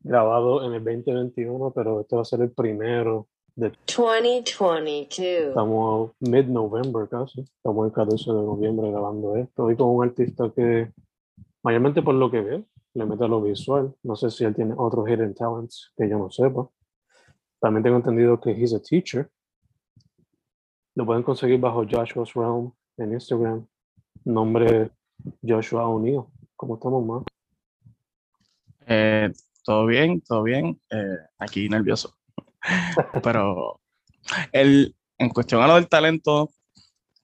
grabado en el 2021, pero este va a ser el primero de 2022. Estamos mid-November casi. Estamos el 14 de noviembre grabando esto. Hoy con un artista que, mayormente por lo que veo, le mete a lo visual. No sé si él tiene otros hidden talents que yo no sepa. También tengo entendido que he's a teacher. Lo pueden conseguir bajo Joshua's Realm en Instagram. Nombre Joshua O'Neill. ¿Cómo estamos, más? Eh, todo bien, todo bien. Eh, aquí nervioso. Pero el, en cuestión a lo del talento,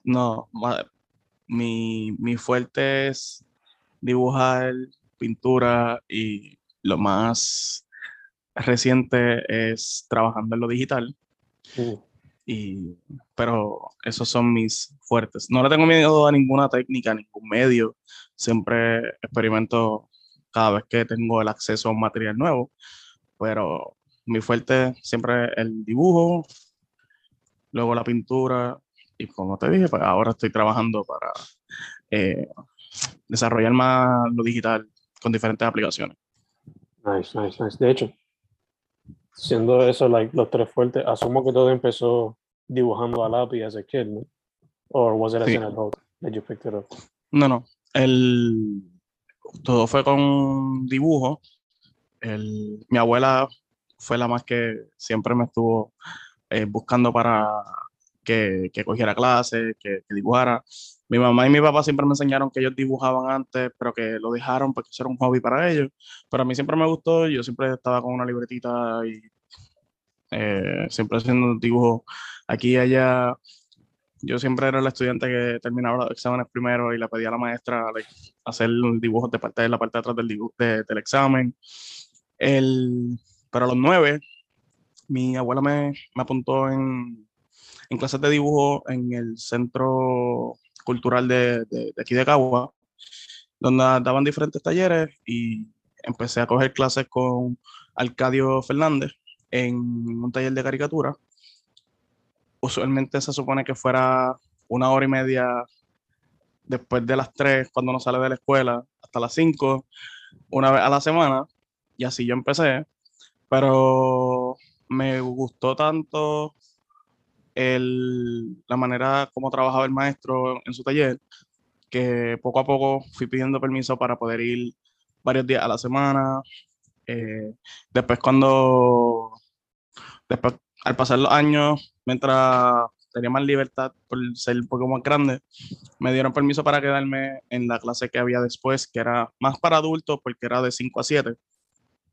no. ma- Mi, mi fuerte es dibujar, pintura y lo más reciente es trabajando en lo digital. Y, pero esos son mis fuertes. No le tengo miedo a ninguna técnica, a ningún medio. Siempre experimento cada vez que tengo el acceso a un material nuevo. Pero mi fuerte siempre el dibujo, luego la pintura. Y como te dije, pues ahora estoy trabajando para eh, desarrollar más lo digital con diferentes aplicaciones. Nice, nice, nice. De hecho, siendo eso like, los tres fuertes, asumo que todo empezó dibujando a lápiz as a kid, ¿no? Or was it as Sí. an adult that you picked it up? No, no. El, todo fue con dibujo. El, mi abuela fue la más que siempre me estuvo eh, buscando para que, que cogiera clases, que, que dibujara. Mi mamá y mi papá siempre me enseñaron que ellos dibujaban antes, pero que lo dejaron porque eso era un hobby para ellos. Pero a mí siempre me gustó, yo siempre estaba con una libretita y eh, siempre haciendo dibujos aquí y allá. Yo siempre era el estudiante que terminaba los exámenes primero y le pedía a la maestra like, hacer dibujos de parte de la parte de atrás del, de- del examen. El, pero a los nueve, mi abuela me, me apuntó en, en clases de dibujo en el Centro Cultural de, de, de aquí de Cagua, donde daban diferentes talleres y empecé a coger clases con Arcadio Fernández en un taller de caricatura usualmente se supone que fuera una hora y media después de las 3 cuando uno sale de la escuela hasta las 5, una vez a la semana, y así yo empecé, pero me gustó tanto el- la manera como trabajaba el maestro en su taller, que poco a poco fui pidiendo permiso para poder ir varios días a la semana. Eh, después cuando, después al pasar los años, mientras tenía más libertad por ser un poco más grande, me dieron permiso para quedarme en la clase que había después, que era más para adultos porque era de 5 a 7,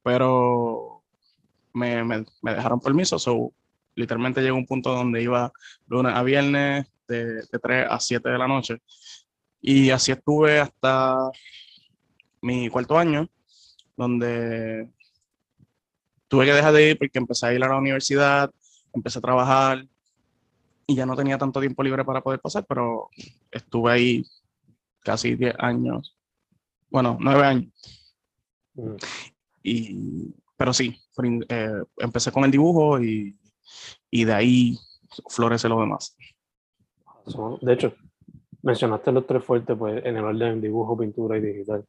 pero me, me- dejaron permiso, so, literalmente llegó un punto donde iba lunes a viernes de, de 3 a 7 de la noche. Y así estuve hasta mi cuarto año, donde tuve que dejar de ir porque empecé a ir a la universidad, empecé a trabajar y ya no tenía tanto tiempo libre para poder pasar, pero estuve ahí casi 10 años, bueno, 9 años. Mm. Y, pero sí, eh, empecé con el dibujo y, y de ahí florece lo demás. De hecho, mencionaste los tres fuertes pues, en el orden dibujo, pintura y digital.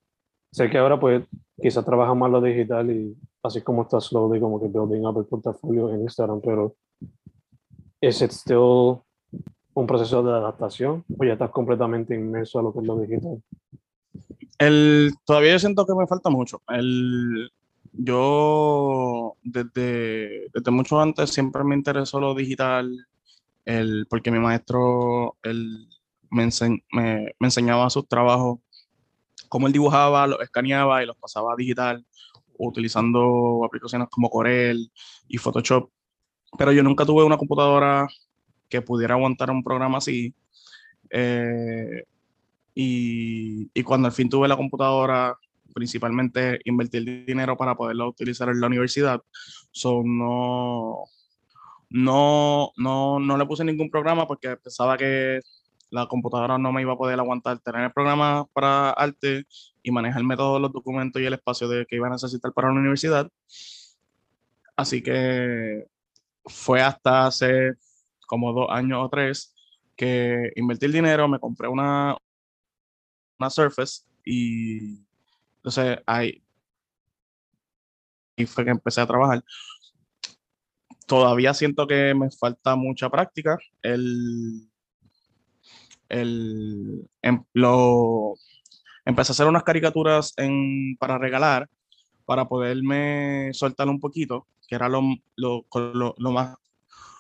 Sé que ahora pues quizás trabaja más lo digital y así como está slowly como que building up el portafolio en Instagram, pero ¿es still un proceso de adaptación o ya estás completamente inmerso a lo que es lo digital? El, todavía yo siento que me falta mucho. El, yo desde, desde mucho antes siempre me interesó lo digital, el, porque mi maestro él me, ense- me, me enseñaba sus trabajos, cómo él dibujaba, los escaneaba y los pasaba a digital utilizando aplicaciones como Corel y Photoshop. Pero yo nunca tuve una computadora que pudiera aguantar un programa así. Eh, y, y cuando al fin tuve la computadora, principalmente invertí el dinero para poderla utilizar en la universidad. So, no, no, no, no le puse ningún programa porque pensaba que la computadora no me iba a poder aguantar tener el programa para arte y manejarme todos los documentos y el espacio de que iba a necesitar para la universidad. Así que fue hasta hace como dos años o tres que invertí el dinero, me compré una, una Surface y entonces ahí y fue que empecé a trabajar. Todavía siento que me falta mucha práctica. El, el, em- lo, empecé a hacer unas caricaturas en, para regalar, para poderme soltar un poquito, que era lo, lo, lo, más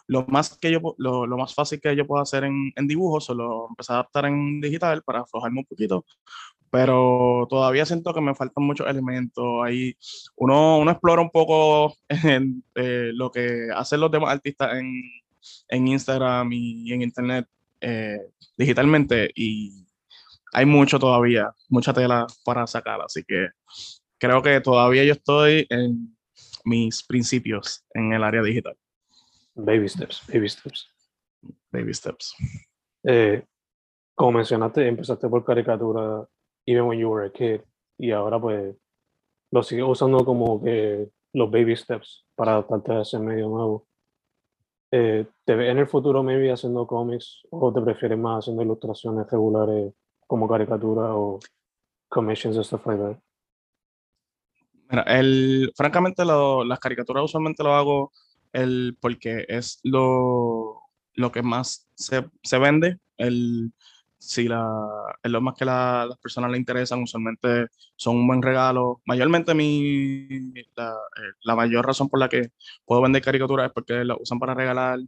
lo más que yo lo, lo más fácil que yo puedo hacer en, en dibujo, solo empecé a adaptar en digital para aflojarme un poquito, pero todavía siento que me faltan muchos elementos. Ahí uno, uno explora un poco en, eh, lo que hacen los demás artistas en, en Instagram y en Internet eh, digitalmente y hay mucho todavía, mucha tela para sacar, así que creo que todavía yo estoy en mis principios en el área digital, Baby steps, baby steps. baby steps. Eh, como mencionaste, empezaste por caricatura even when you were a kid y ahora pues lo sigues usando como que los baby steps para adaptarte a ese medio nuevo. Eh, ¿Te ves en el futuro maybe haciendo cómics o te prefieres más haciendo ilustraciones regulares como caricatura o commissions stuff like that? El, francamente las caricaturas usualmente lo hago el, porque es lo, lo que más se, se vende. El, si la, es lo más que la- las personas le interesan, usualmente son un buen regalo. Mayormente mi, la, eh, la mayor razón por la que puedo vender caricaturas es porque la usan para regalar,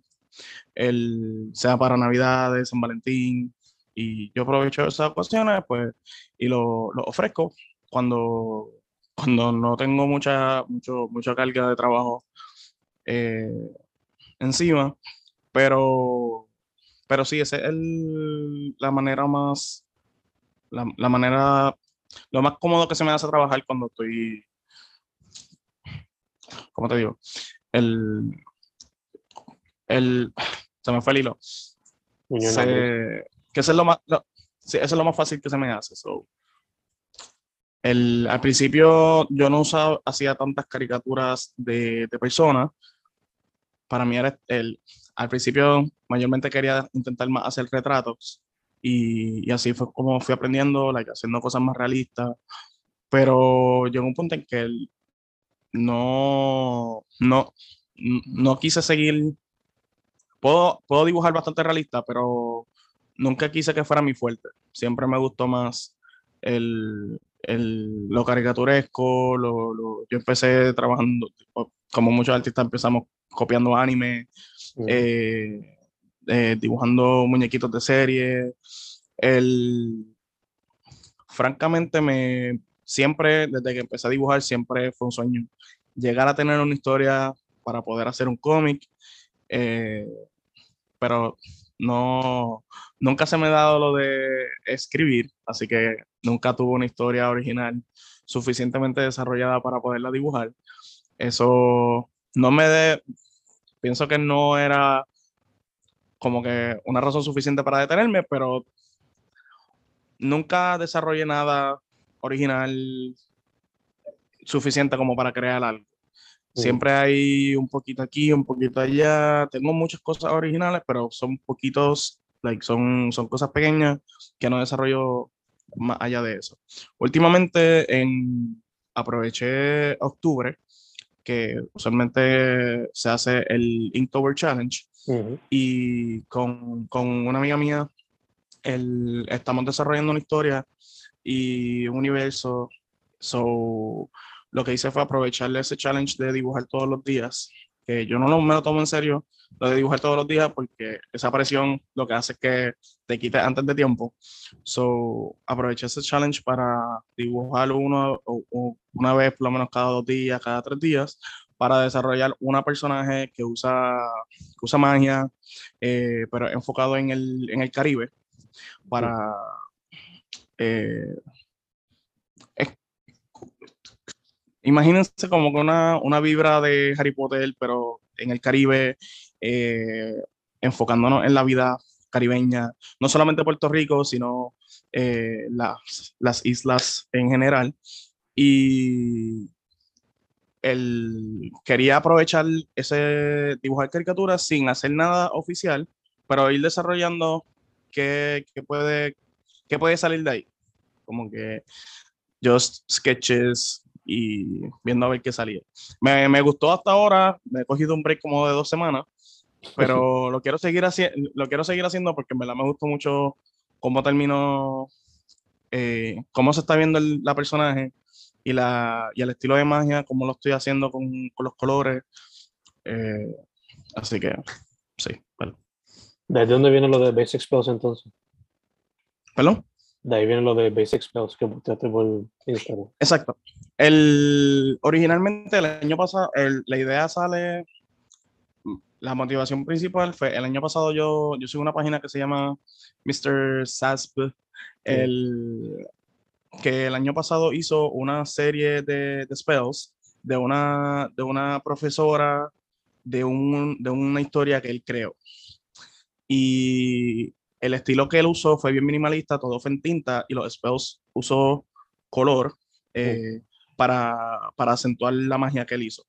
el, sea para Navidades, San Valentín. Y yo aprovecho esas ocasiones pues, y lo, lo ofrezco cuando, cuando no tengo mucha, mucho, mucha carga de trabajo eh, encima, pero, pero sí, esa es el- la manera más, la, la manera, lo más cómodo que se me hace trabajar cuando estoy, ¿cómo te digo? El, el, se me fue el hilo. Se- que eso es lo más, lo- sí, eso es lo más fácil que se me hace. so. El, al principio yo no usaba, hacía tantas caricaturas de, de personas. Para mí era el, al principio mayormente quería intentar hacer retratos y, así fue como fui aprendiendo, haciendo cosas más realistas. Pero llegó un punto en que no, no, no quise seguir. Puedo, puedo dibujar bastante realista, pero nunca quise que fuera mi fuerte. Siempre me gustó más el, el- lo caricaturesco. Lo, lo- yo empecé trabajando, como muchos artistas empezamos copiando anime, Eh, eh, dibujando muñequitos de serie. El, francamente, me, siempre, desde que empecé a dibujar, siempre fue un sueño llegar a tener una historia para poder hacer un cómic. eh, pero no, nunca se me ha dado lo de escribir, así que nunca tuve una historia original suficientemente desarrollada para poderla dibujar. Eso no me de, pienso que no era como que una razón suficiente para detenerme, pero nunca desarrollé nada original suficiente como para crear algo. Siempre hay un poquito aquí, un poquito allá. Tengo muchas cosas originales, pero son poquitos, like, son, son cosas pequeñas que no desarrollo más allá de eso. Últimamente en, aproveché octubre, que usualmente se hace el Inktober Challenge, Ujú. y con, con una amiga mía el, estamos desarrollando una historia y un universo. So, lo que hice fue aprovecharle ese challenge de dibujar todos los días, que yo no lo, me lo tomo en serio, lo de dibujar todos los días, porque esa presión lo que hace es que te quite antes de tiempo. So, aproveché ese challenge para dibujar uno o- o una vez, por lo menos cada dos días, cada tres días, para desarrollar una personaje que usa, que usa magia, eh, pero enfocado en el, en el Caribe, para... eh, es- imagínense como que una, una vibra de Harry Potter, pero en el Caribe, eh, enfocándonos en la vida caribeña, no solamente Puerto Rico, sino eh, las, las islas en general. Y el, quería aprovechar ese dibujar caricaturas sin hacer nada oficial, pero ir desarrollando qué, qué puede, qué puede salir de ahí. Como que just sketches y viendo a ver qué salía. Me, me gustó hasta ahora, me he cogido un break como de dos semanas, pero lo quiero seguir, haci lo quiero seguir haciendo porque en verdad me gustó mucho cómo terminó, eh, cómo se está viendo el, la personaje y, la, y el estilo de magia, cómo lo estoy haciendo con, con los colores. Eh, así que, sí, bueno. ¿De dónde viene lo de Basic Spells entonces? ¿Perdón? De ahí viene lo de Basic Spells que posteaste por Instagram. Exacto. El, originalmente el año pasado, el- la idea sale, la motivación principal fue, el año pasado yo, yo soy una página que se llama Mr. Sasp, el, que el año pasado hizo una serie de, de spells de una, de una profesora de, un, de una historia que él creó. Y el estilo que él usó fue bien minimalista, todo fue en tinta y los spells usó color eh, para, para acentuar la magia que él hizo.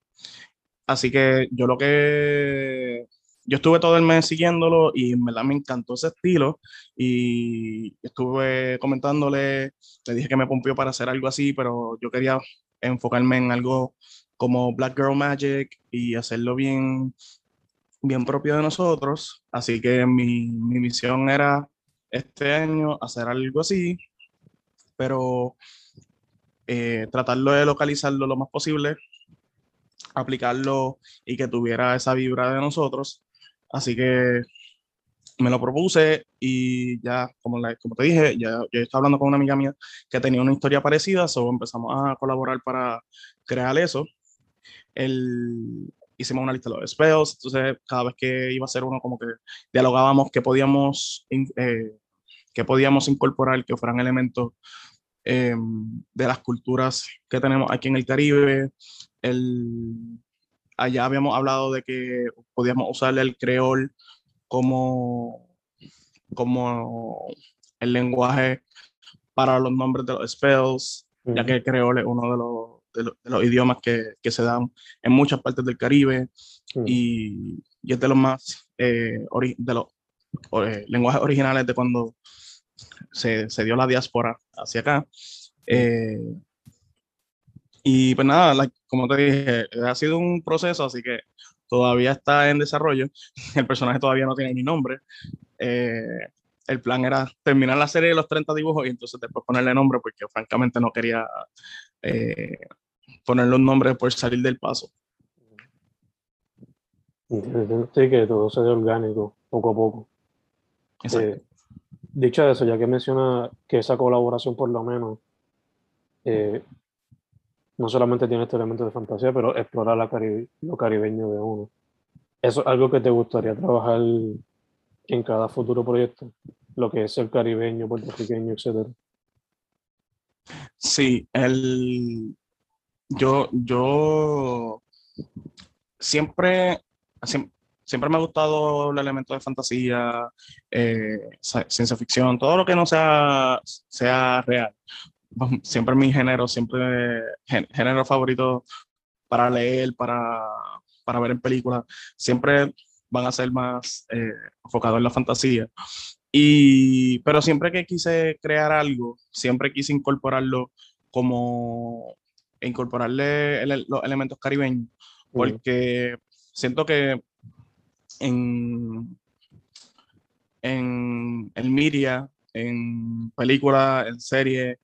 Así que yo lo que... Yo estuve todo el mes siguiéndolo y en verdad me encantó ese estilo y estuve comentándole, le dije que me pompió para hacer algo así, pero yo quería enfocarme en algo como Black Girl Magic y hacerlo bien, bien propio de nosotros. Así que mi, mi misión era este año hacer algo así, pero eh, tratarlo de localizarlo lo más posible, aplicarlo y que tuviera esa vibra de nosotros. Así que me lo propuse y ya, como, la- como te dije, ya yo estaba hablando con una amiga mía que tenía una historia parecida, so empezamos a colaborar para crear eso. El, hicimos una lista de los spells, entonces cada vez que iba a ser uno, como que dialogábamos que podíamos, eh, podíamos incorporar, que fueran elementos eh, de las culturas que tenemos aquí en el Caribe. El, allá habíamos hablado de que podíamos usar el creol como, como el lenguaje para los nombres de los spells, ya que el creol es uno de los, de los, de los idiomas que, que, se dan en muchas partes del Caribe Ujú. y, y, es de los más eh, ori, de los eh, lenguajes originales de cuando se, se, dio la diáspora hacia acá. Eh, y pues nada, como te dije, ha sido un proceso, así que todavía está en desarrollo. El personaje todavía no tiene ni nombre. Eh, el plan era terminar la serie de los 30 dibujos y entonces después ponerle nombre, porque francamente no quería eh, ponerle un nombre por salir del paso. Sí, que todo se ve orgánico, poco a poco. Eh, dicho eso, ya que menciona que esa colaboración por lo menos eh, no solamente tiene este elemento de fantasía, pero explora la caribe, lo caribeño de uno. ¿Eso es algo que te gustaría trabajar en cada futuro proyecto? Lo que es el caribeño, puertorriqueño, etcétera. Sí, el, yo, yo siempre, siempre, siempre me ha gustado el elemento de fantasía, eh, ciencia ficción, todo lo que no sea, sea real. Siempre mi género, siempre género favorito para leer, para, para ver en películas, siempre van a ser más eh, enfocados en la fantasía. Y, pero siempre que quise crear algo, siempre quise incorporarlo como incorporarle los elementos caribeños, porque siento que en, en el media, en películas, en series,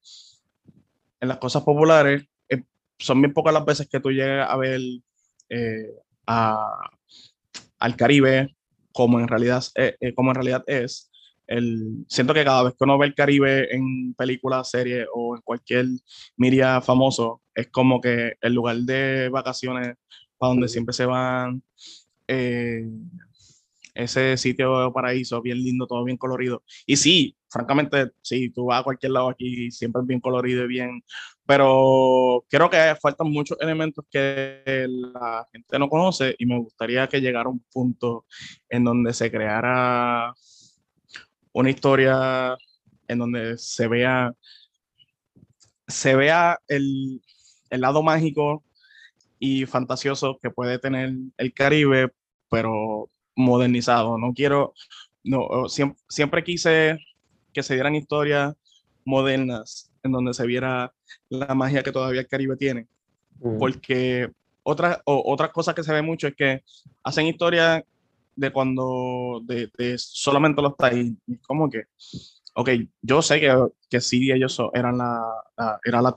en las cosas populares, eh, son bien pocas las veces que tú llegas a ver eh, al Caribe como en realidad, eh, como en realidad es. El, siento que cada vez que uno ve el Caribe en películas, series o en cualquier media famoso, es como que el lugar de vacaciones para donde siempre se van ese sitio paraíso, bien lindo, todo bien colorido. Y sí, francamente, sí, tú vas a cualquier lado aquí, siempre es bien colorido y bien, pero creo que faltan muchos elementos que la gente no conoce y me gustaría que llegara un punto en donde se creara una historia en donde se vea se vea el, el lado mágico y fantasioso que puede tener el Caribe, pero modernizado. No quiero, no, siempre, siempre quise que se dieran historias modernas en donde se viera la magia que todavía el Caribe tiene. Porque otra, otra cosa que se ve mucho es que hacen historias de cuando, de, solamente los taínos. Como que, ok, yo sé que, que sí, ellos eran, la, eran la,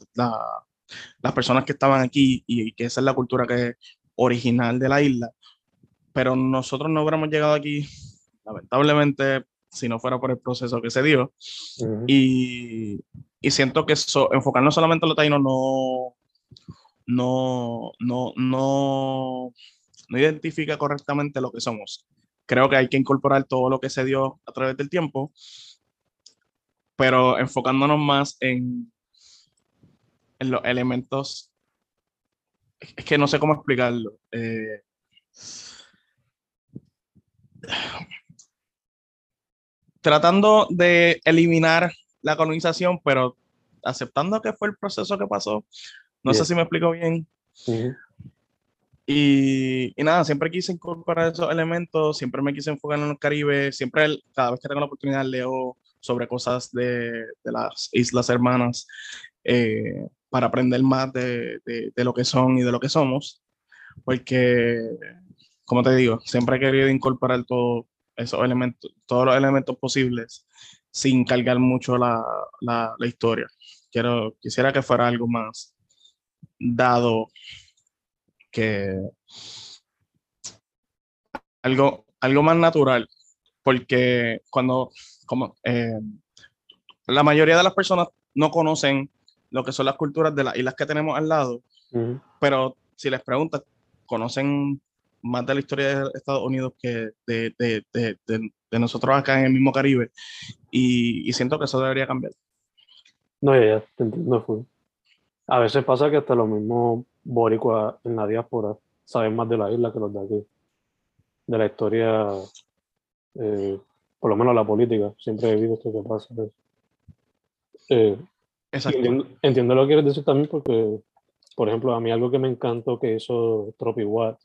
las personas que estaban aquí y, que esa es la cultura que original de la isla, pero nosotros no hubiéramos llegado aquí, lamentablemente, si no fuera por el proceso que se dio. y, y, siento que eso, enfocarnos solamente en los taínos no, no, no, no, no identifica correctamente lo que somos. Creo que hay que incorporar todo lo que se dio a través del tiempo, pero enfocándonos más en, en los elementos. Es que no sé cómo explicarlo. Eh, tratando de eliminar la colonización, pero aceptando que fue el proceso que pasó. No sé si me explico bien. y, y, nada, siempre quise incorporar esos elementos, siempre me quise enfocar en el Caribe, siempre, cada vez que tengo la oportunidad, leo sobre cosas de, de las Islas Hermanas eh, para aprender más de, de, de, lo que son y de lo que somos, porque como te digo, siempre he querido incorporar todo esos elementos, todos los elementos posibles sin cargar mucho la, la, la historia. Quiero, quisiera que fuera algo más dado que algo, algo más natural, porque cuando, como eh, la mayoría de las personas no conocen lo que son las culturas de las islas que tenemos al lado, pero si les preguntas, conocen más de la historia de Estados Unidos que de, de, de, de nosotros acá en el mismo Caribe. Y, y, siento que eso debería cambiar. No, ya, ya, te entiendo. Fue. A veces pasa que hasta los mismos boricuas en la diáspora saben más de la isla que los de aquí. De la historia, eh, por lo menos la política. Siempre he visto esto que pasa. Eh, entiendo, entiendo, lo que quieres decir también porque, por ejemplo, a mí algo que me encantó que hizo Tropi Watt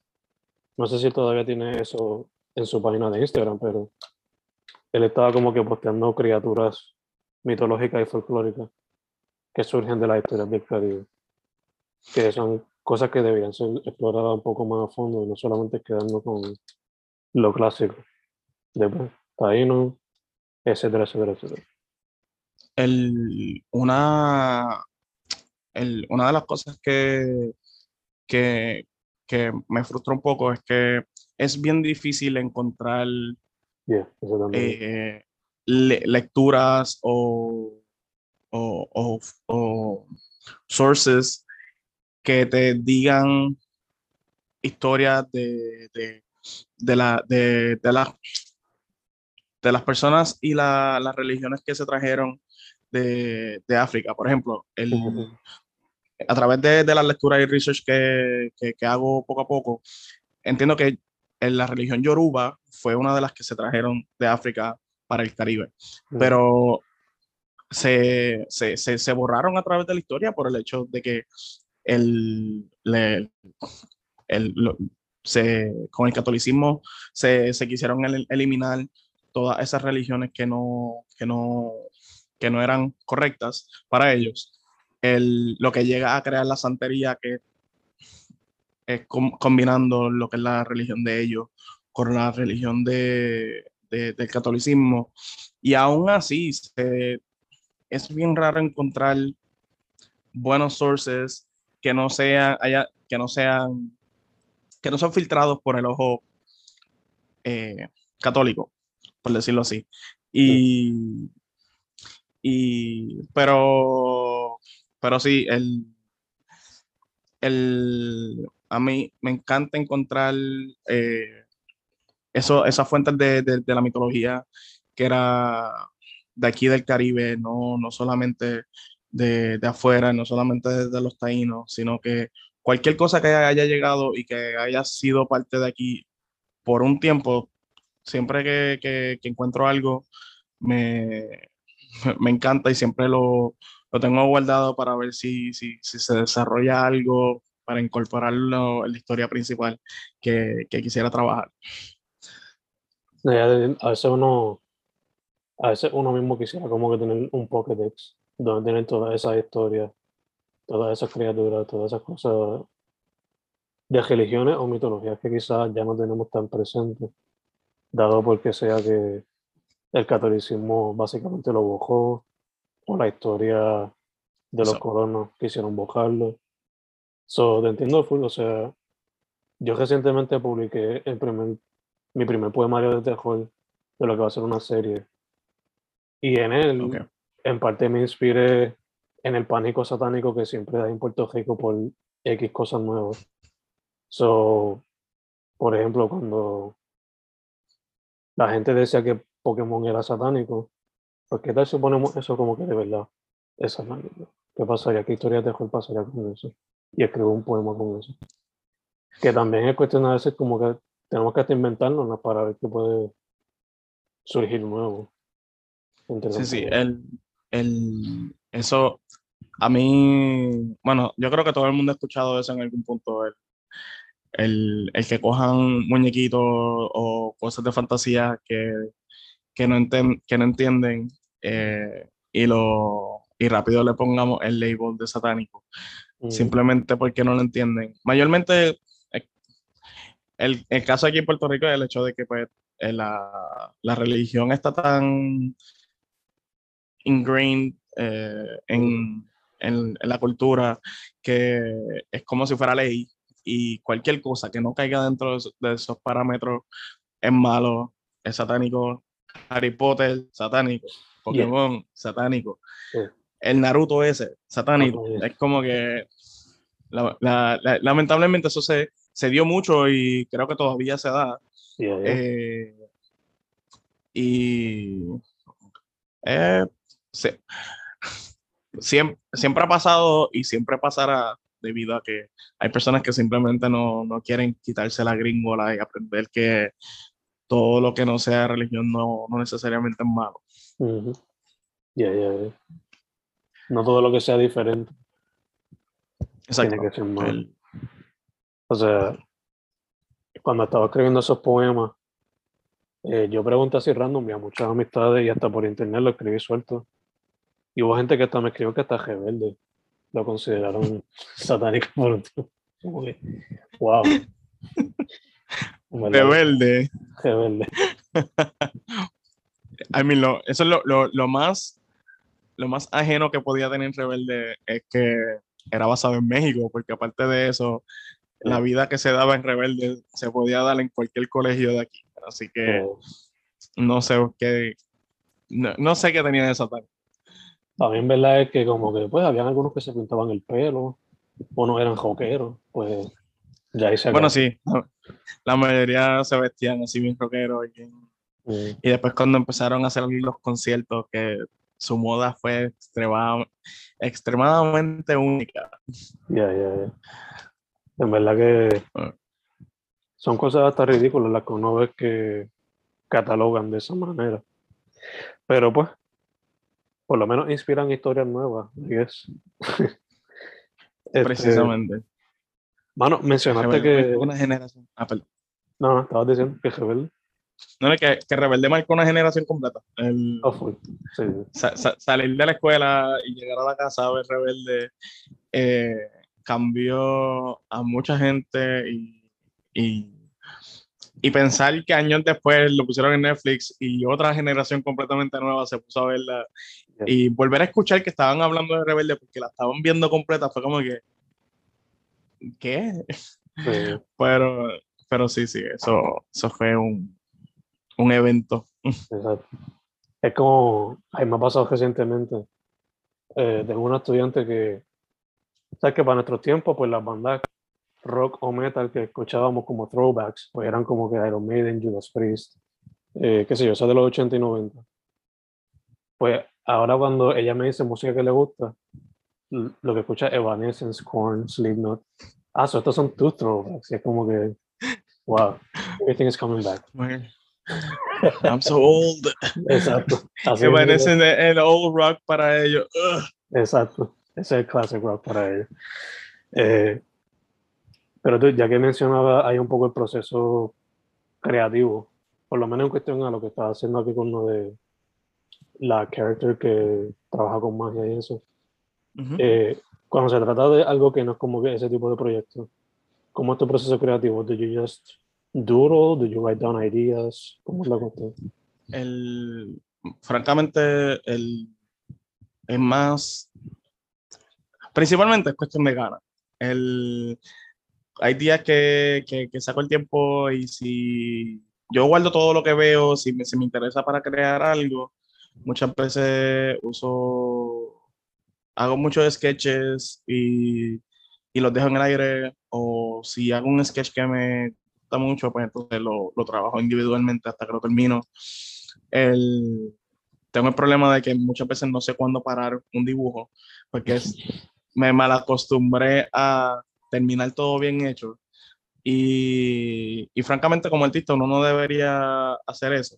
no sé si todavía tiene eso en su página de Instagram, pero él estaba como que posteando criaturas mitológicas y folclóricas que surgen de la historia del Caribe. Que son cosas que deberían ser exploradas un poco más a fondo y no solamente quedando con lo clásico de taíno, etcétera, etcétera, etcétera. El, una, el, una de las cosas que, que, que me frustra un poco es que es bien difícil encontrar eh, le lecturas o, o, o, sources que te digan historias de, de, de, la, de, de, la, de las personas y la, las religiones que se trajeron de, de África. Por ejemplo, el, a través de, de la lectura y research que, que, que, hago poco a poco, entiendo que en la religión yoruba fue una de las que se trajeron de África para el Caribe, pero se, se, se, se, borraron a través de la historia por el hecho de que el, le- el- lo- con el catolicismo se, se quisieron el- eliminar todas esas religiones que no, que no, que no eran correctas para ellos. El, lo que llega a crear la santería, que es com- combinando lo que es la religión de ellos con la religión de, de- del catolicismo. Y aún así, se- es bien raro encontrar buenos sources que no sean, haya, que no sean, que no son filtrados por el ojo eh, católico, por decirlo así. Y, y pero, pero sí, el, el, a mí me encanta encontrar eh, eso, esas fuentes de, de- la mitología que era de aquí del Caribe, no, no solamente de, de afuera, no solamente de, los taínos, sino que cualquier cosa que haya llegado y que haya sido parte de aquí por un tiempo, siempre que, que- que encuentro algo, me, me encanta y siempre lo, lo tengo guardado para ver si, si, si se desarrolla algo para incorporarlo en la historia principal que, que quisiera trabajar. A veces uno, a veces uno mismo quisiera como que tener un Pokédex donde tener todas esas historias, todas esas criaturas, todas esas cosas de religiones o mitologías que quizás ya no tenemos tan presentes, dado porque sea que el catolicismo básicamente lo bojó, o la historia de los Eso. colonos quisieron bojarlo. So, te entiendo full, o sea, yo recientemente publiqué el primer, mi primer poemario de terror de lo que va a ser una serie. Y en él, Ok. en parte me inspiré en el pánico satánico que siempre hay en Puerto Rico por X cosas nuevas. So, por ejemplo, cuando la gente decía que Pokémon era satánico, qué tal si ponemos eso como que de verdad es satánico. ¿Qué pasaría? ¿Qué historia de terror pasaría con eso? Y escribo un poema con eso. Que también es cuestión a veces como que tenemos que hasta inventárnoslas para ver qué puede surgir nuevo. Sí, sí, el, el, eso a mí, bueno, yo creo que todo el mundo ha escuchado eso en algún punto, el, el, el que cojan muñequitos o cosas de fantasía que, que, no, enten- que no entienden eh, y, lo, y rápido le pongamos el label de satánico, Mm, simplemente porque no lo entienden. Mayormente, eh, el, el caso aquí en Puerto Rico es el hecho de que pues, eh, la, la religión está tan ingrained eh, en, en- en la cultura que es como si fuera ley y cualquier cosa que no caiga dentro de esos, de esos parámetros es malo, es satánico. Harry Potter, satánico. Pokémon, satánico. El Naruto ese, satánico. Ah. Es como que la- la- la- lamentablemente eso se, se dio mucho y creo que todavía se da. Eh, y eh, se- siempre, siempre ha pasado y siempre pasará debido a que hay personas que simplemente no, no quieren quitarse la gringola y aprender que todo lo que no sea religión no, no necesariamente es malo. Ujú. Ya, ya, ya. No todo lo que sea diferente Exacto. tiene que ser malo. El- O sea, cuando estaba escribiendo esos poemas, eh, yo pregunté así random y a muchas amistades y hasta por internet lo escribí suelto. Y hubo gente que hasta me escribió que hasta rebelde lo consideraron satánico por un tiempo. Wow. Rebelde. Rebelde. I mean, lo- eso es lo, lo- lo más lo más ajeno que podía tener Rebelde es que era basado en México, porque aparte de eso, la vida que se daba en Rebelde se podía dar en cualquier colegio de aquí. Así que no sé qué, no, no sé qué tenía de satán. También verdad es que como que pues habían algunos que se pintaban el pelo, unos eran joqueros, pues ya ahí se Bueno, acabó. sí, la, la mayoría se vestían así bien rockeros y, bien- Y después cuando empezaron a hacer los conciertos, que su moda fue extrema- extremadamente única. Ya, ya, ya. En verdad que Ah. son cosas hasta ridículas las que uno ve que catalogan de esa manera. Pero pues, por lo menos inspiran historias nuevas, I guess. Este, precisamente. Mano, mencionaste Rebelde que. una generación. Ah, no, estabas diciendo que Rebelde. No, no, que, que Rebelde marcó una generación completa. El, Oh. Sí, sí. sa- sa- salir de la escuela y llegar a la casa a ver Rebelde eh, cambió a mucha gente y, y, y pensar que años después lo pusieron en Netflix y otra generación completamente nueva se puso a verla Yeah. y volver a escuchar que estaban hablando de Rebelde porque la estaban viendo completa fue como que ¿qué? Sí. Pero, pero sí, sí, eso, eso fue un, un evento. Exacto. Es como, ay, me ha pasado recientemente, eh, tengo una estudiante que, sabes que para nuestros tiempos, pues las bandas rock o metal que escuchábamos como throwbacks, pues eran como que Iron Maiden, Judas Priest, eh, qué sé yo, eso de los 80 y 90. Pues ahora cuando ella me dice música que le gusta, lo que escucha es Evanescence, Korn, Slipknot. Ah, so estos son tus throwbacks. Y es como que, wow, everything is coming back. I'm so old. Exacto. Así Evanescence mismo. el, el old rock para ellos. Ugh. Exacto, ese es el classic rock para ellos. Eh, pero tú, ya que mencionaba, hay un poco el proceso creativo, por lo menos en cuestión a lo que estaba haciendo aquí con lo de la character que trabaja con magia y eso. Ujú. Eh, cuando se trata de algo que no es como que ese tipo de proyecto, ¿cómo es tu proceso creativo? ¿Do you just doodle? ¿Do you write down ideas? ¿Cómo es la cuestión? el, francamente, el, es más, principalmente es cuestión de ganas. El, hay días que, que, que saco el tiempo y si yo guardo todo lo que veo, si me, si me interesa para crear algo, muchas veces uso, hago muchos sketches y, y los dejo en el aire, o si hago un sketch que me gusta mucho, pues entonces lo, lo trabajo individualmente hasta que lo termino. El, tengo el problema de que muchas veces no sé cuándo parar un dibujo, porque es, me malacostumbré a terminar todo bien hecho. Y, y francamente, como artista, uno no debería hacer eso,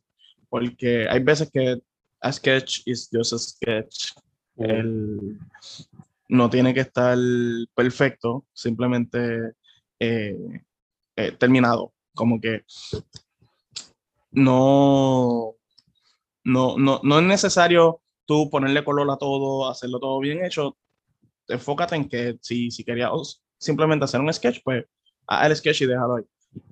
porque hay veces que a sketch is just a sketch. El- no tiene que estar perfecto, simplemente eh, eh, terminado. Como que no, no, no, no es necesario tú ponerle color a todo, hacerlo todo bien hecho. Enfócate en que si, si querías simplemente hacer un sketch, pues el sketch y déjalo ahí.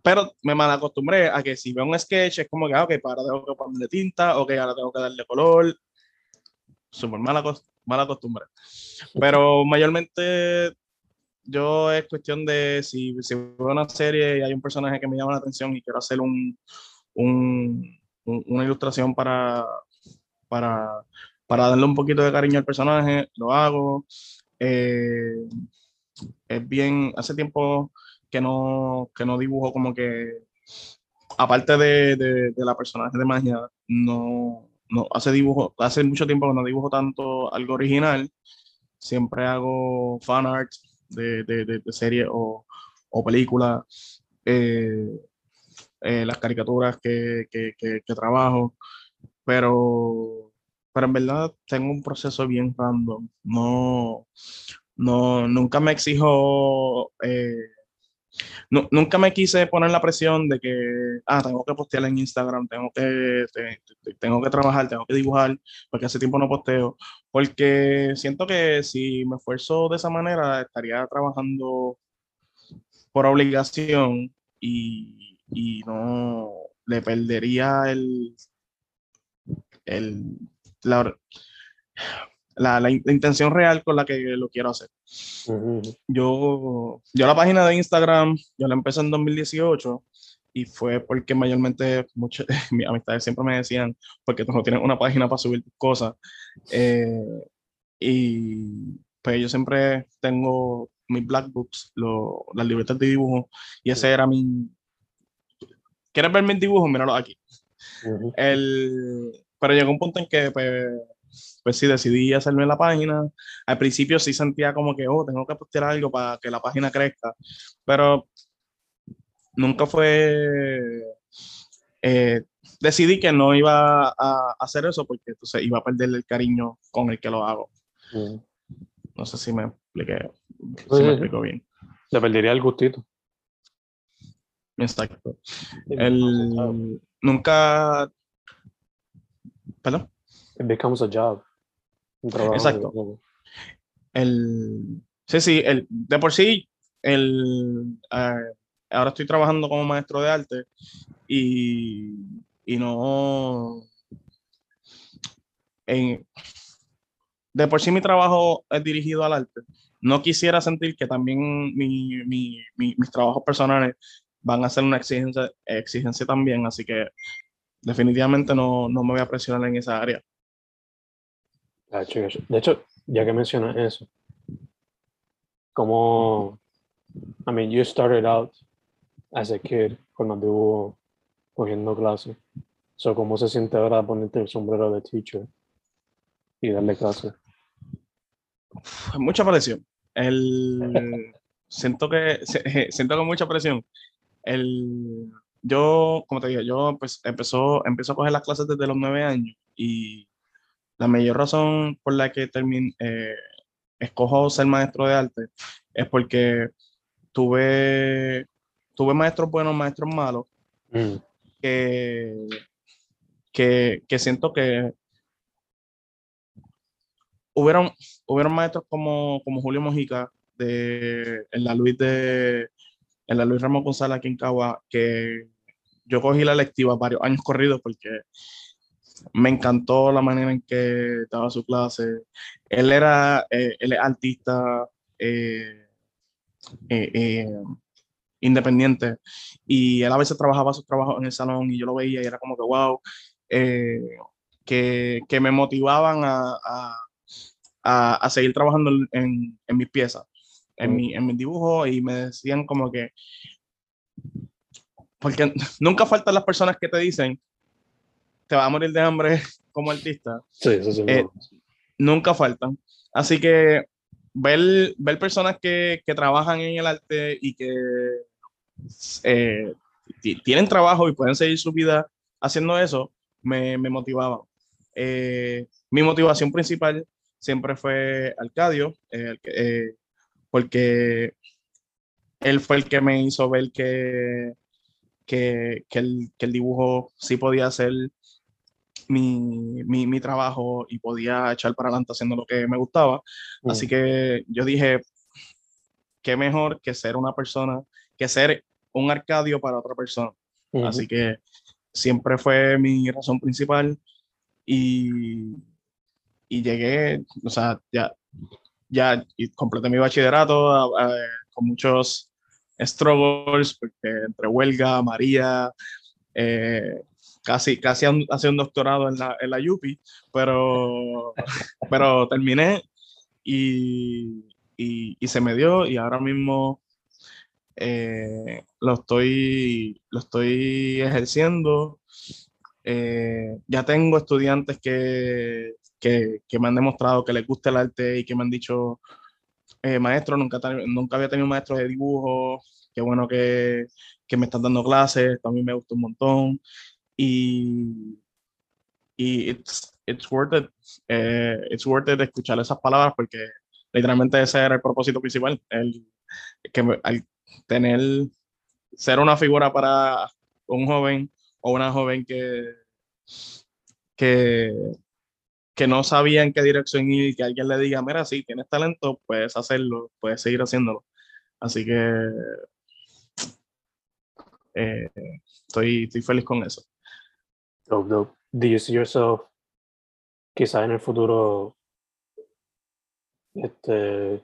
Pero me mal acostumbré a que si veo un sketch es como que, ah, ok, para ahora tengo que ponerle tinta, ok, ahora tengo que darle color. Súper mala, mala. Pero mayormente yo es cuestión de si, si veo una serie y hay un personaje que me llama la atención y quiero hacer un, un- un- una ilustración para, para, para darle un poquito de cariño al personaje, lo hago. Eh, es bien, hace tiempo que no, que no dibujo como que, aparte de, de, de la personaje de magia, no, no hace dibujo, hace mucho tiempo que no dibujo tanto algo original. Siempre hago fan art de, de, de, series o, o películas, eh, eh, las caricaturas que, que, que, que trabajo, pero, pero en verdad tengo un proceso bien random. No, no, nunca me exijo, eh, nu- nunca me quise poner la presión de que, ah, tengo que postear en Instagram, tengo que, te- te- tengo que trabajar, tengo que dibujar, porque hace tiempo no posteo, porque siento que si me esfuerzo de esa manera, estaría trabajando por obligación y, y no le perdería el, el, la, la, la la intención real con la que lo quiero hacer. Ujú. Yo, yo la página de Instagram, yo la empecé en 2018 y fue porque mayormente muchas mis amistades siempre me decían, porque tú no tienes una página para subir tus cosas. Eh, y pues yo siempre tengo mis black books, lo- las libretas de dibujo, y ese era mi... ¿Quieres ver mis dibujos? Míralo aquí. Ujú. El, pero llegó un punto en que, pues, pues sí, decidí hacerme la página. Al principio sí sentía como que, oh, tengo que postear algo para que la página crezca, pero nunca fue... eh, decidí que no iba a hacer eso porque entonces iba a perder el cariño con el que lo hago. Ujú. No sé si me, expliqué, si me explico bien. Le perdería el gustito. Exacto. El, nunca, perdón, It becomes a job. Un trabajo. Exacto. el, sí, sí, el, de por sí, el, eh, ahora estoy trabajando como maestro de arte y, y no, en, de por sí mi trabajo es dirigido al arte. No quisiera sentir que también mi- mi- mi- mis trabajos personales van a ser una exigencia, exigencia también, así que definitivamente no, no me voy a presionar en esa área. De hecho, ya que mencionas eso, como, I mean, you started out as a kid cuando estuvo cogiendo clases. So, ¿cómo se siente ahora ponerte el sombrero de teacher y darle clases? mucha presión. El, siento que siento que mucha presión. El, yo, como te digo, yo pues empezó, empezó a coger las clases desde los nueve años y la mayor razón por la que termin, eh, escojo ser maestro de arte es porque tuve, tuve maestros buenos, maestros malos, Mm, que, que, que siento que hubieron, hubieron maestros como, como Julio Mojica de, en la Luis de en la Luis Ramos González aquí en Cagua, que yo cogí la lectiva varios años corridos porque me encantó la manera en que daba su clase. Él era, eh, él es artista eh, eh, eh, independiente y él a veces trabajaba sus trabajos en el salón y yo lo veía y era como que wow, que, que me motivaban a, a, a, seguir trabajando en, en, mis piezas, en, mi, en mis dibujos y me decían como que, porque nunca faltan las personas que te dicen, te vas a morir de hambre como artista, Sí, eso sí. Eh, nunca faltan. Así que ver, ver personas que, que trabajan en el arte y que eh, ti- tienen trabajo y pueden seguir su vida haciendo eso, me, me motivaba. Eh, mi motivación principal siempre fue Arcadio, eh, porque él fue el que me hizo ver que, que, que el, que el dibujo sí podía ser mi, mi, mi trabajo y podía echar para adelante haciendo lo que me gustaba. Mm, Así que yo dije, qué mejor que ser una persona, que ser un Arcadio para otra persona. Así que siempre fue mi razón principal y, y llegué, o sea, ya, ya completé mi bachillerato a- a- con muchos struggles, porque entre huelga, María, eh, casi, casi hace un doctorado en la, en la UPI, pero, pero terminé y, y, se me dio y ahora mismo eh, lo, estoy, lo estoy ejerciendo. Eh, ya tengo estudiantes que, que, que me han demostrado que les gusta el arte y que me han dicho, eh, maestro, nunca, nunca había tenido un maestro de dibujo, qué bueno que, que me están dando clases, también me gusta un montón. Y, y it's, it's worth it, eh, it's worth it escuchar esas palabras porque literalmente ese era el propósito principal, el, que al tener, ser una figura para un joven o una joven que, que, que no sabía en qué dirección ir y que alguien le diga, mira, si tienes talento, puedes hacerlo, puedes seguir haciéndolo. Así que eh, estoy, estoy feliz con eso. Dope, dope. Do you see yourself quizás en el futuro este,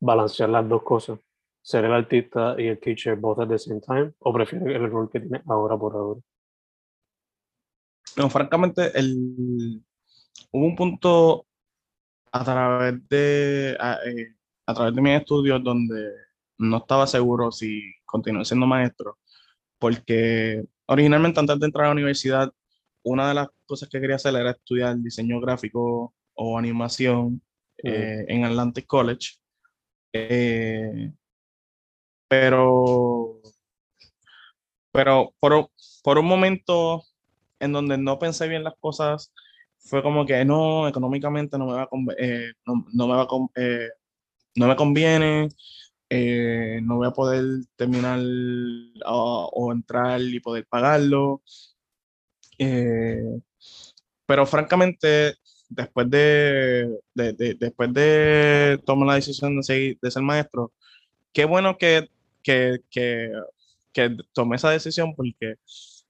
balancear las dos cosas? Ser el artista y el teacher both at the same time? ¿O prefieres el rol que tienes ahora por ahora? No, francamente, el, hubo un punto a través de a, eh, a través de mis estudios donde no estaba seguro si continuar siendo maestro, porque originalmente antes de entrar a la universidad, una de las cosas que quería hacer era estudiar diseño gráfico o animación eh, en Atlantic College. Eh, pero, pero por, un- por un momento en donde no pensé bien las cosas, fue como que no, económicamente no me va a, conve- eh, no, no me va a, eh, no me conviene, eh, no voy a poder terminar o, o entrar y poder pagarlo. Eh, pero francamente, después de, de- de- después de tomar la decisión de, seguir- de ser maestro, qué bueno que, que, que, que tomé esa decisión porque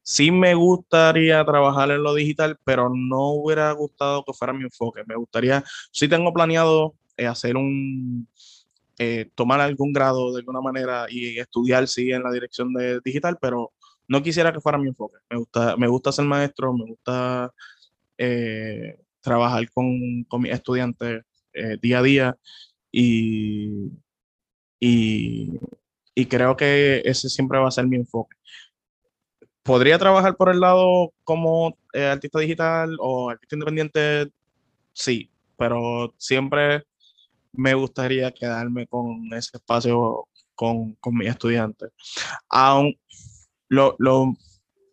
sí me gustaría trabajar en lo digital, pero no hubiera gustado que fuera mi enfoque. Me gustaría, sí tengo planeado eh, hacer un, eh, tomar algún grado de alguna manera y estudiar, sí, en la dirección de digital, pero no quisiera que fuera mi enfoque. Me gusta, me gusta ser maestro, me gusta eh, trabajar con, con mis estudiantes eh, día a día y, y, y creo que ese siempre va a ser mi enfoque. ¿Podría trabajar por el lado como eh, artista digital o artista independiente? Sí, pero siempre me gustaría quedarme con ese espacio con, con mis estudiantes. Aún lo, lo,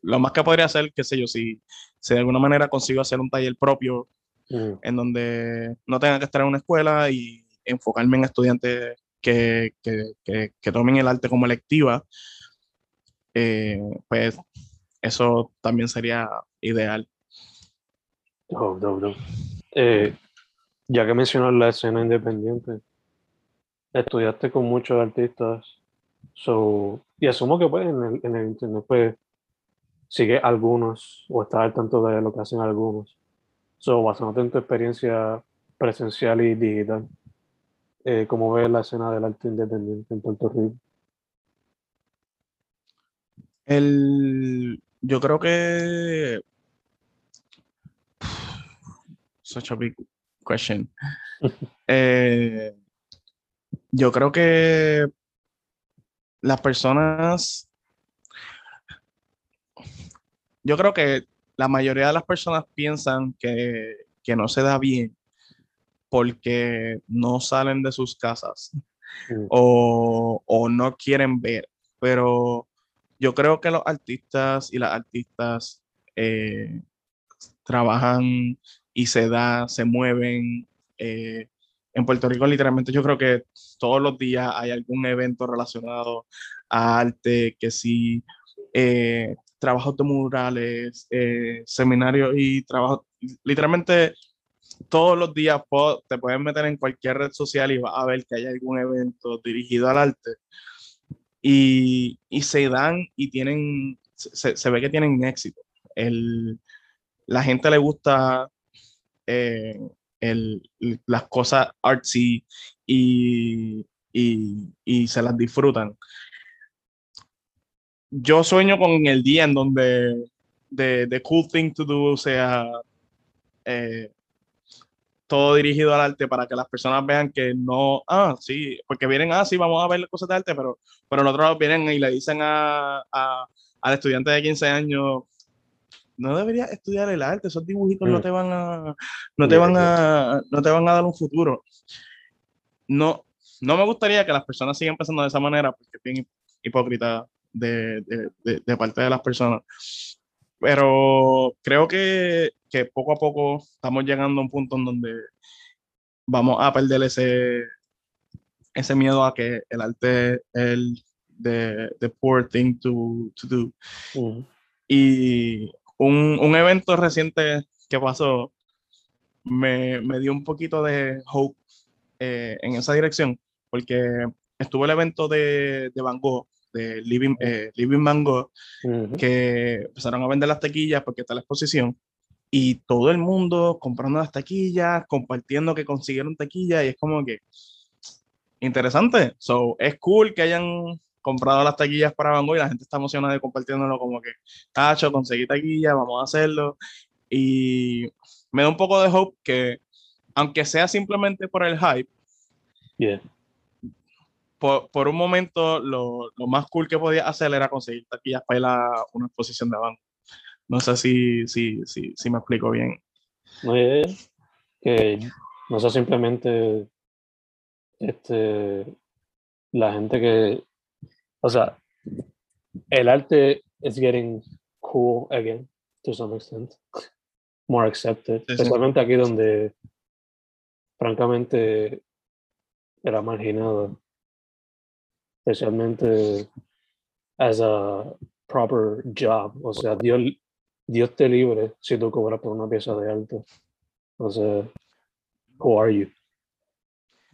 lo más que podría hacer, qué sé yo, si, si de alguna manera consigo hacer un taller propio Mm, en donde no tenga que estar en una escuela y enfocarme en estudiantes que, que, que, que tomen el arte como electiva, eh, pues eso también sería ideal. dope, dope. Eh, ya que mencionas la escena independiente, estudiaste con muchos artistas, so, y asumo que pues en el, en el internet pues sigue algunos o estás al tanto de lo que hacen algunos. So, basándote en tu experiencia presencial y digital, eh, ¿cómo ves la escena del arte independiente en Puerto Rico? El, yo creo que such a big question. Eh, yo creo que las personas, yo creo que la mayoría de las personas piensan que, que no se da bien porque no salen de sus casas Mm, o, o no quieren ver, pero yo creo que los artistas y las artistas eh, trabajan y se da, se mueven. eh, en Puerto Rico, literalmente, yo creo que todos los días hay algún evento relacionado a arte, que sí, eh, trabajos de murales, eh, seminarios y trabajos, literalmente todos los días po- te puedes meter en cualquier red social y vas a ver que hay algún evento dirigido al arte y, y se dan y tienen, se, se ve que tienen éxito. El, la gente le gusta eh, el, las cosas artsy y, y, y se las disfrutan. Yo sueño con el día en donde the, the cool thing to do sea eh, todo dirigido al arte para que las personas vean que no, ah, sí, porque vienen, ah, sí, vamos a ver cosas de arte, pero, pero lado vienen y le dicen a, a- al estudiante de 15 años, no deberías estudiar el arte, esos dibujitos no Mm. te van a, no te Yeah, van a, no te van a dar un futuro. No, no me gustaría que las personas sigan pensando de esa manera, porque es bien hipócrita de, de, de- de parte de las personas. Pero creo que, que poco a poco estamos llegando a un punto en donde vamos a perder ese, ese miedo a que el arte es el the, the poor thing to, to do. mm, Y un, un evento reciente que pasó me, me dio un poquito de hope eh, en esa dirección, porque estuvo el evento de, de Van Gogh, de Living, eh, Living Van Gogh, ujú. que empezaron a vender las taquillas porque está la exposición y todo el mundo comprando las taquillas, compartiendo que consiguieron taquillas y es como que interesante. So, es cool que hayan comprado las taquillas para Van Gogh y la gente está emocionada de compartiéndolo como que, tacho, conseguí taquillas, vamos a hacerlo. Y me da un poco de hope que, aunque sea simplemente por el hype, Yeah. por, por un momento lo, lo más cool que podía hacer era conseguir taquillas para ir a una exposición de Van Gogh. No sé si, si, si, si me explico bien. Que no sea simplemente este, la gente que, o sea, el arte is getting cool again to some extent, more accepted, Sí, sí. especialmente aquí donde, francamente, era marginada, especialmente as a proper job. O sea, Dios, Dios te libre si tú cobras por una pieza de arte. O sea, who are you?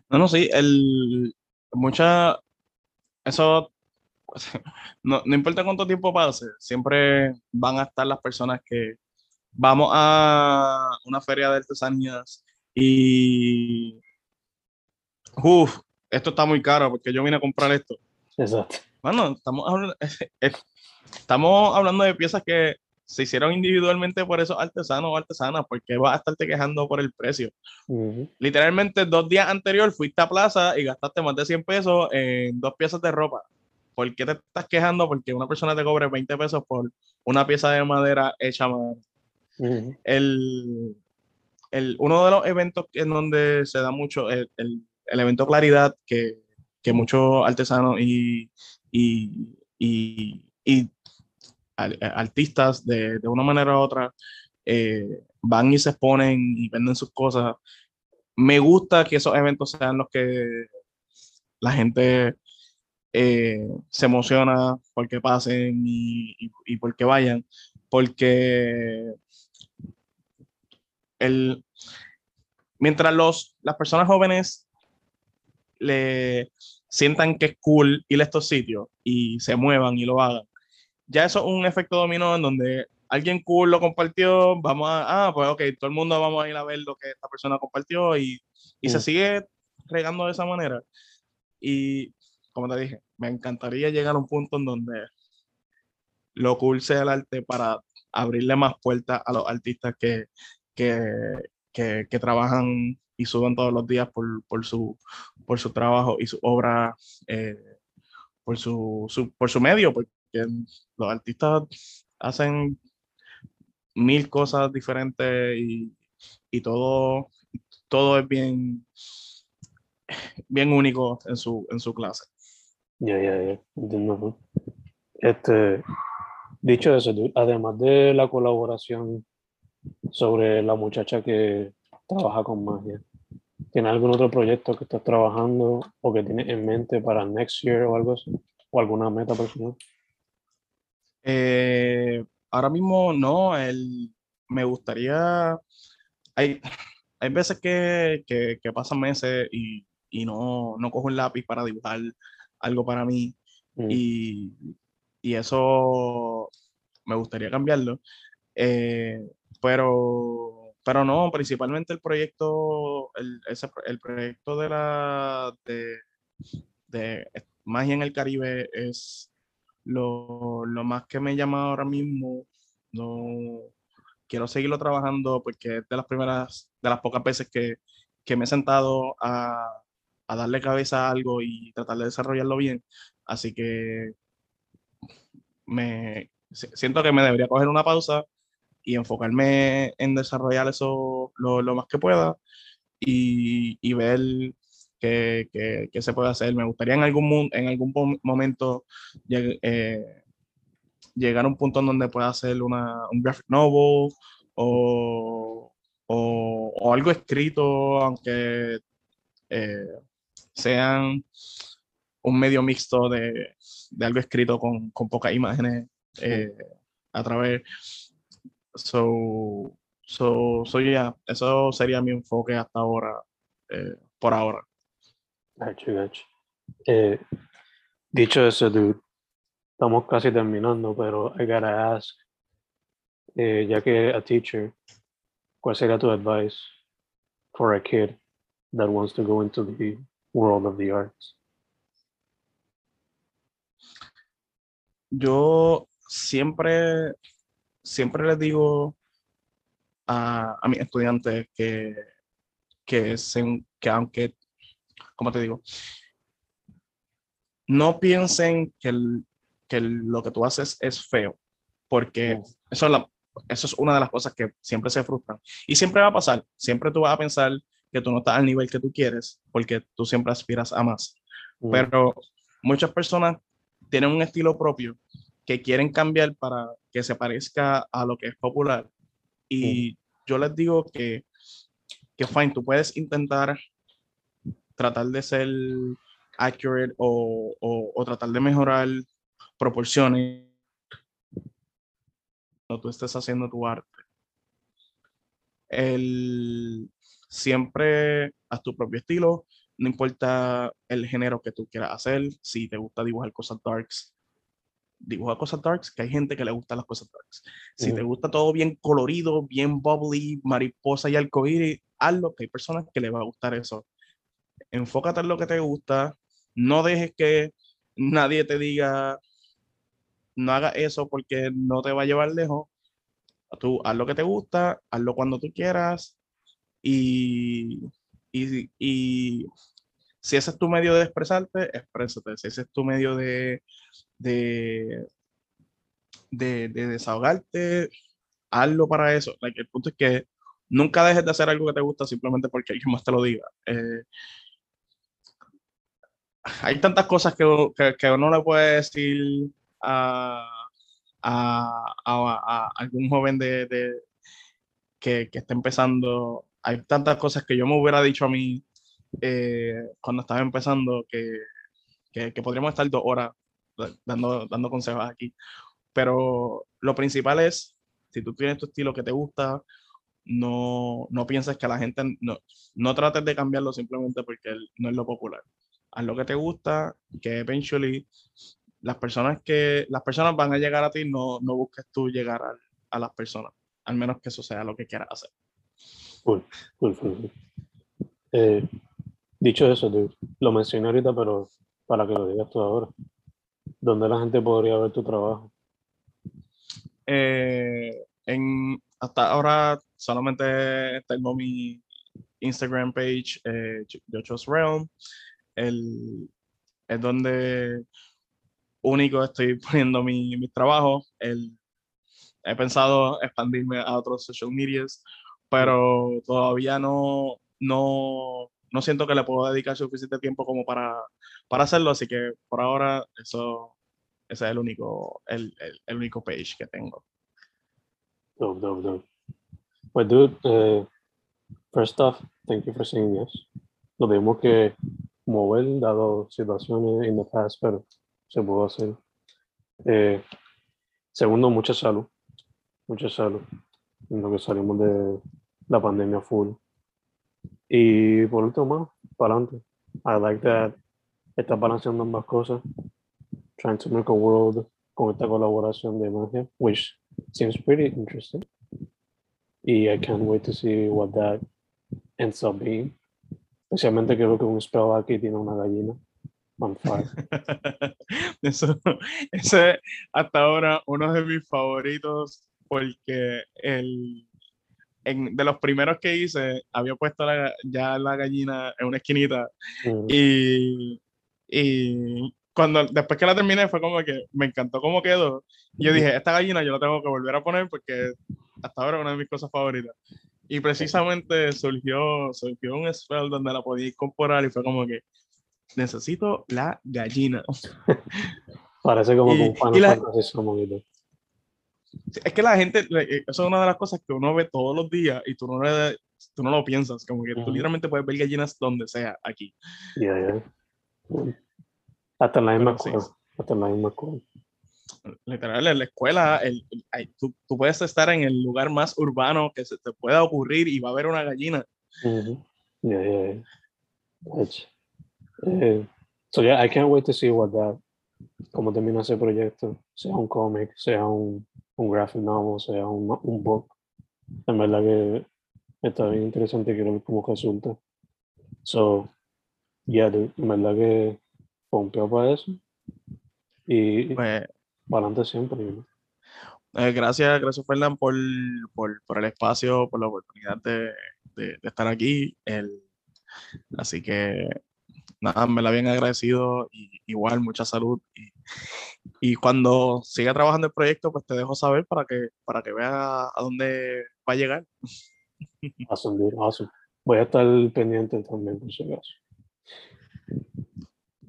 No, no, sí, el, mucha, eso, no, no importa cuánto tiempo pase, siempre van a estar las personas que vamos a una feria de artesanías y, uff, esto está muy caro porque yo vine a comprar esto. Exacto. Bueno, estamos hablando, estamos hablando de piezas que se hicieron individualmente por esos artesanos o artesanas, porque vas a estarte quejando por el precio. Ujú. Literalmente, dos días anterior fuiste a plaza y gastaste más de 100 pesos en dos piezas de ropa. ¿Por qué te estás quejando? Porque una persona te cobre 20 pesos por una pieza de madera hecha mano. Ujú. El, el, uno de los eventos en donde se da mucho, el, el, el evento Claridad, que, que muchos artesanos y, y, y, y artistas de, de una manera u otra eh, van y se exponen y venden sus cosas. Me gusta que esos eventos sean los que la gente eh, se emociona porque pasen y, y, y porque vayan, porque el, mientras los, las personas jóvenes le sientan que es cool ir a estos sitios y se muevan y lo hagan, ya eso es un efecto dominó en donde alguien cool lo compartió, vamos a, ah, pues ok, todo el mundo vamos a ir a ver lo que esta persona compartió y, y se Mm. sigue regando de esa manera. Y como te dije, me encantaría llegar a un punto en donde lo cool el arte para abrirle más puertas a los artistas que, que, que, que trabajan y suben todos los días por, por, su, por su trabajo y su obra, eh, por, su, su- por su medio, porque los artistas hacen mil cosas diferentes y, y todo, todo es bien, bien único en su, en su clase. Ya, ya, ya. Entiendo. ¿no? Este, dicho eso, además de la colaboración sobre la muchacha que trabaja con magia, ¿tiene algún otro proyecto que estás trabajando o que tienes en mente para next year o algo así? ¿O alguna meta personal? Eh, ahora mismo no, el, me gustaría, hay, hay veces que, que, que pasan meses y, y no, no cojo el lápiz para dibujar algo para mí Mm, y, y eso me gustaría cambiarlo. Eh, pero, pero no, principalmente el proyecto, el, ese el proyecto de la de, de Magia en el Caribe es lo, lo más que me llama ahora mismo. No quiero seguirlo trabajando porque es de las primeras, de las pocas veces que, que me he sentado a, a darle cabeza a algo y tratar de desarrollarlo bien. Así que me si- siento que me debería coger una pausa y enfocarme en desarrollar eso lo, más que pueda y, ver qué, qué- qué se puede hacer. Me gustaría en algún, en algún momento lleg- eh, llegar a un punto en donde pueda hacer una, un graphic novel o, o- o algo escrito, aunque eh, sean un medio mixto de, de algo escrito con, con pocas imágenes eh, a través. So, so, so yeah, eso sería mi enfoque hasta ahora, eh, por ahora. Gotcha, gotcha. Eh, dicho eso, dude, estamos casi terminando, pero I gotta ask, eh, ya que a teacher, ¿cuál sería tu advice for a kid that wants to go into the world of the arts? Yo siempre, siempre les digo a, a mis estudiantes que, que, se- que aunque, como te digo, no piensen que, el- que el- lo que tú haces es feo, porque Mm. eso es, la- eso es una de las cosas que siempre se frustran. Y siempre va a pasar, siempre tú vas a pensar que tú no estás al nivel que tú quieres, porque tú siempre aspiras a más. Mm, Pero muchas personas tienen un estilo propio que quieren cambiar para que se parezca a lo que es popular. Y yo les digo que, que fine, tú puedes intentar tratar de ser accurate o, o, o tratar de mejorar proporciones cuando tú estés haciendo tu arte. El, siempre haz tu propio estilo, no importa el género que tú quieras hacer, si te gusta dibujar cosas darks, dibuja cosas darks, que hay gente que le gusta las cosas darks. Si te gusta todo bien colorido, bien bubbly, mariposa y arcoíris, hazlo, que hay personas que les va a gustar eso. Enfócate en lo que te gusta, no dejes que nadie te diga, no haga eso porque no te va a llevar lejos. Tú haz lo que te gusta, hazlo cuando tú quieras y, y, y si ese es tu medio de expresarte, exprésate. Si ese es tu medio de, de, de, de desahogarte, hazlo para eso. El punto es que nunca dejes de hacer algo que te gusta simplemente porque alguien más te lo diga. Eh, hay tantas cosas que, que, que uno le puede decir a, a, a, a algún joven de, de que, que está empezando. Hay tantas cosas que yo me hubiera dicho a mí eh, cuando estaba empezando que, que, que podríamos estar dos horas dando, dando consejos aquí. Pero lo principal es, si tú tienes tu estilo que te gusta, no, no pienses que la gente, no, no trates de cambiarlo simplemente porque no es lo popular. Haz lo que te gusta, que eventually las personas que las personas van a llegar a ti, no, no busques tú llegar a, a las personas, al menos que eso sea lo que quieras hacer. Cool, cool, cool. Eh, dicho eso, lo mencioné ahorita, pero para que lo digas tú ahora, ¿dónde la gente podría ver tu trabajo? Eh, en, hasta ahora solamente tengo mi Instagram page, eh, Realm. El, es donde único estoy poniendo mi, mi trabajo. El, he pensado expandirme a otros social medias, pero todavía no, no, no siento que le puedo dedicar suficiente tiempo como para, para hacerlo, así que por ahora eso, ese es el único, el, el, el único page que tengo. Dope, dope, dope. Pues, dude, eh, first off, thank you for saying yes. Lo tuvimos que mover, dado situaciones in the past, pero se pudo hacer. Eh, segundo, mucha salud. Mucha salud. En lo que salimos de la pandemia full. Y por último, más, para adelante. I like that estás balanceando ambas cosas. Trying to make a world con esta colaboración de magia, which seems pretty interesting. Y I can't wait to see what that ends up being. Especialmente creo que un spell aquí tiene una gallina. On. Eso, ese es hasta ahora uno de mis favoritos porque el, en, de los primeros que hice había puesto la, ya la gallina en una esquinita Mm, y, y cuando después que la terminé fue como que me encantó cómo quedó. Y yo dije esta gallina yo la tengo que volver a poner porque hasta ahora es una de mis cosas favoritas y precisamente surgió, surgió un spell donde la podía incorporar y fue como que necesito la gallina Parece como Y- que un Final y la-. Es que la gente, eh, eso es una de las cosas que uno ve todos los días y tú no, le- tú no lo piensas, como que tú Ujú. literalmente puedes ver gallinas donde sea aquí. Yeah, yeah. Hasta en la misma sí. escuela. Hasta en la misma escuela. Literal, en la escuela, el- el- tú, tú puedes estar en el lugar más urbano que se te pueda ocurrir y va a haber una gallina. Mhm. Yeah, yeah, eh, so yeah, I can't wait to see what that, cómo termina ese proyecto, sea un cómic, sea un, un graphic novel, sea un, un book. En verdad que está bien interesante, quiero ver cómo resulta. So, yeah, dude, en verdad que pompeo para eso. Y Pues, para adelante siempre. know. eh, gracias, gracias Fernán por, por, por el espacio, por la oportunidad de, de- de estar aquí. El, así que nada, me la bien agradecido y igual mucha salud. Y, y cuando siga trabajando el proyecto, pues te dejo saber para que, para que veas a dónde va a llegar. Awesome, dude, awesome. Voy a estar pendiente también, por si acaso.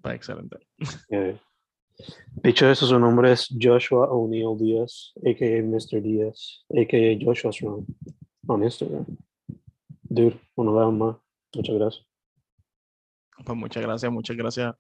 Pues excelente. Eh, Dicho eso, su nombre es Joshua O'Neill Díaz, a.k.a. Mr. Díaz, a.k.a. Joshua's Run, on Instagram. Dude, una vez más, muchas gracias. Pues muchas gracias, muchas gracias